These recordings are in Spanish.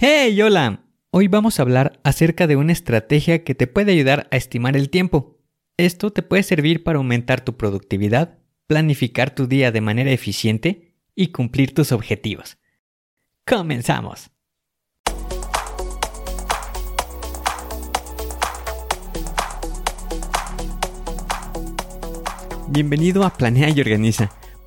¡Hey, hola! Hoy vamos a hablar acerca de una estrategia que te puede ayudar a estimar el tiempo. Esto te puede servir para aumentar tu productividad, planificar tu día de manera eficiente y cumplir tus objetivos. ¡Comenzamos! Bienvenido a Planea y Organiza.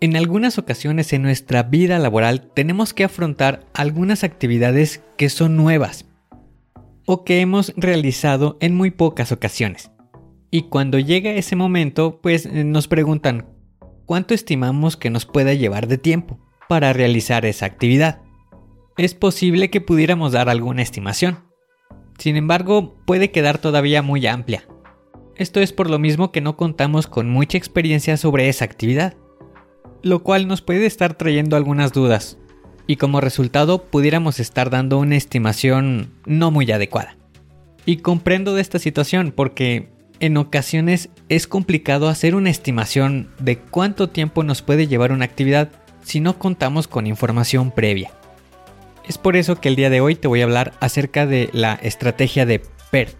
En algunas ocasiones en nuestra vida laboral tenemos que afrontar algunas actividades que son nuevas o que hemos realizado en muy pocas ocasiones. Y cuando llega ese momento, pues eh, nos preguntan, ¿cuánto estimamos que nos pueda llevar de tiempo para realizar esa actividad? Es posible que pudiéramos dar alguna estimación. Sin embargo, puede quedar todavía muy amplia. Esto es por lo mismo que no contamos con mucha experiencia sobre esa actividad lo cual nos puede estar trayendo algunas dudas, y como resultado pudiéramos estar dando una estimación no muy adecuada. Y comprendo de esta situación porque en ocasiones es complicado hacer una estimación de cuánto tiempo nos puede llevar una actividad si no contamos con información previa. Es por eso que el día de hoy te voy a hablar acerca de la estrategia de PERT.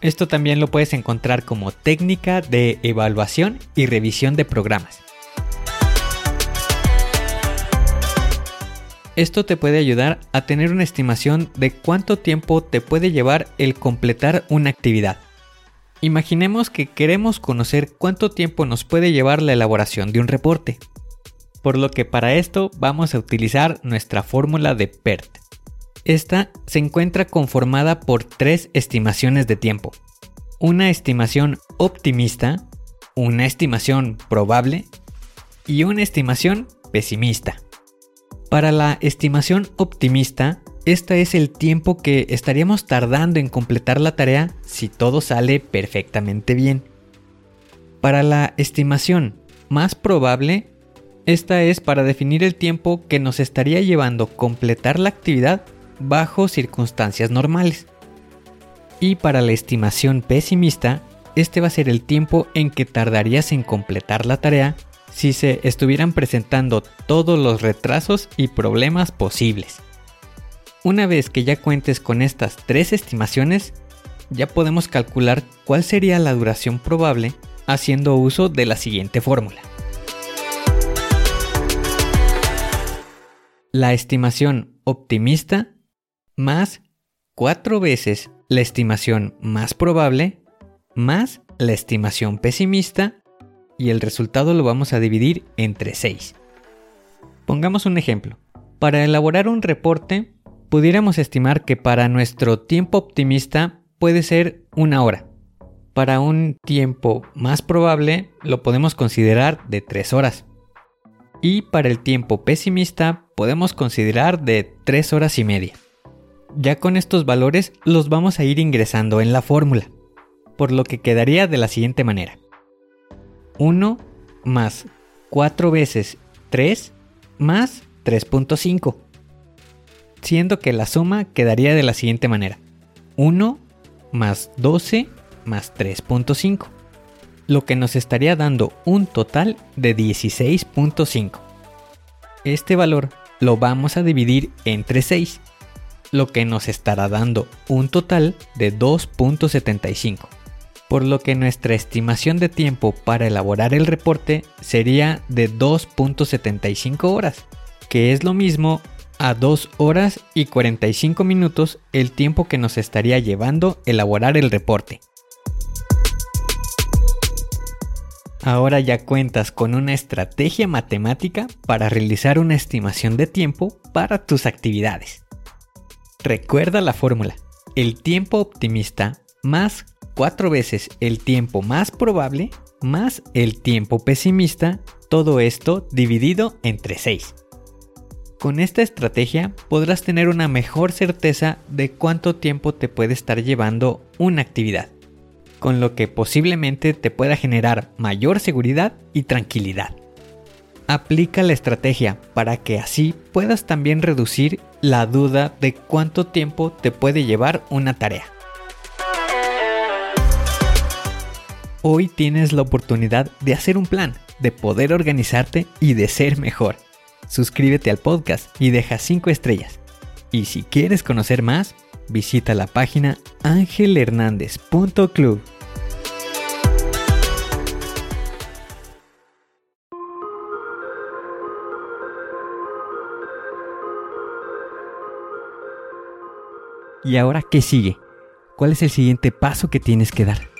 Esto también lo puedes encontrar como técnica de evaluación y revisión de programas. Esto te puede ayudar a tener una estimación de cuánto tiempo te puede llevar el completar una actividad. Imaginemos que queremos conocer cuánto tiempo nos puede llevar la elaboración de un reporte. Por lo que para esto vamos a utilizar nuestra fórmula de PERT. Esta se encuentra conformada por tres estimaciones de tiempo. Una estimación optimista, una estimación probable y una estimación pesimista. Para la estimación optimista, este es el tiempo que estaríamos tardando en completar la tarea si todo sale perfectamente bien. Para la estimación más probable, esta es para definir el tiempo que nos estaría llevando completar la actividad bajo circunstancias normales. Y para la estimación pesimista, este va a ser el tiempo en que tardarías en completar la tarea si se estuvieran presentando todos los retrasos y problemas posibles. Una vez que ya cuentes con estas tres estimaciones, ya podemos calcular cuál sería la duración probable haciendo uso de la siguiente fórmula. La estimación optimista más cuatro veces la estimación más probable más la estimación pesimista y el resultado lo vamos a dividir entre 6. Pongamos un ejemplo. Para elaborar un reporte, pudiéramos estimar que para nuestro tiempo optimista puede ser una hora. Para un tiempo más probable lo podemos considerar de 3 horas. Y para el tiempo pesimista podemos considerar de 3 horas y media. Ya con estos valores los vamos a ir ingresando en la fórmula, por lo que quedaría de la siguiente manera. 1 más 4 veces 3 más 3.5. Siendo que la suma quedaría de la siguiente manera. 1 más 12 más 3.5. Lo que nos estaría dando un total de 16.5. Este valor lo vamos a dividir entre 6, lo que nos estará dando un total de 2.75. por lo que nuestra estimación de tiempo para elaborar el reporte sería de 2.75 horas, que es lo mismo a 2 horas y 45 minutos el tiempo que nos estaría llevando elaborar el reporte. Ahora ya cuentas con una estrategia matemática para realizar una estimación de tiempo para tus actividades. Recuerda la fórmula. El tiempo optimista más cuatro veces el tiempo más probable más el tiempo pesimista, todo esto dividido entre 6. Con esta estrategia podrás tener una mejor certeza de cuánto tiempo te puede estar llevando una actividad, con lo que posiblemente te pueda generar mayor seguridad y tranquilidad. Aplica la estrategia para que así puedas también reducir la duda de cuánto tiempo te puede llevar una tarea. Hoy tienes la oportunidad de hacer un plan, de poder organizarte y de ser mejor. Suscríbete al podcast y deja 5 estrellas. Y si quieres conocer más, visita la página angelhernandez.club. ¿Y ahora qué sigue? ¿Cuál es el siguiente paso que tienes que dar?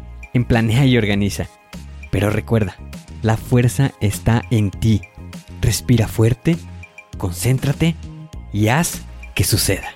en Planea y Organiza. Pero recuerda, la fuerza está en ti. Respira fuerte, concéntrate y haz que suceda.